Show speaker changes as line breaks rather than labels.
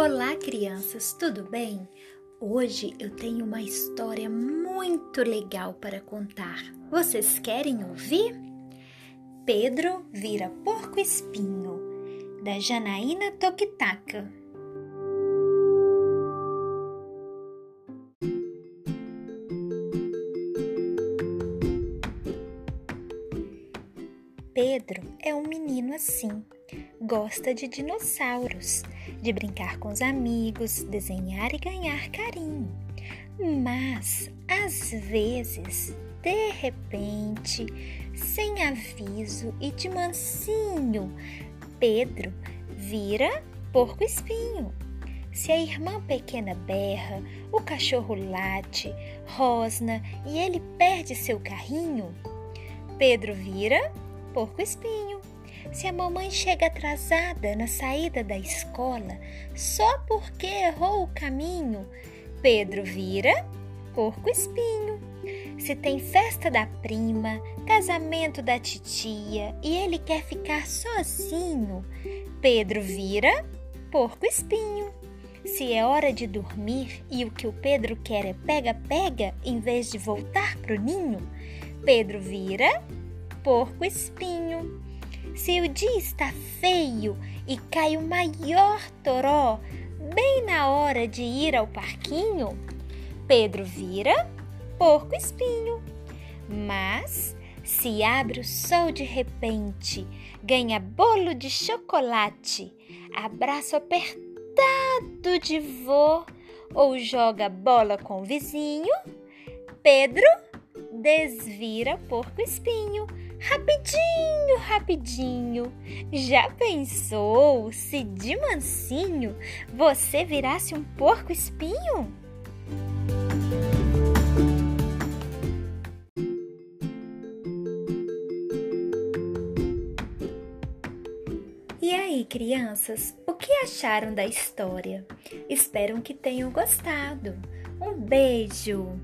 Olá, crianças, tudo bem? Hoje eu tenho uma história muito legal para contar. Vocês querem ouvir? Pedro vira porco espinho, da Janaína Tokitaka. Pedro é um menino assim. Gosta de dinossauros, de brincar com os amigos, desenhar e ganhar carinho. Mas, às vezes, de repente, sem aviso e de mansinho, Pedro vira porco espinho. Se a irmã pequena berra, o cachorro late, rosna e ele perde seu carrinho, Pedro vira porco espinho. Se a mamãe chega atrasada na saída da escola só porque errou o caminho, Pedro vira porco espinho. Se tem festa da prima, casamento da titia e ele quer ficar sozinho, Pedro vira porco espinho. Se é hora de dormir e o que o Pedro quer é pega-pega em vez de voltar pro ninho, Pedro vira porco espinho. Se o dia está feio e cai o maior toró bem na hora de ir ao parquinho, Pedro vira porco espinho. Mas se abre o sol de repente, ganha bolo de chocolate, abraço apertado de vô ou joga bola com o vizinho, Pedro desvira porco espinho Rapidinho, rapidinho. Já pensou se de mansinho você virasse um porco espinho? E aí, crianças, o que acharam da história? Espero que tenham gostado. Um beijo!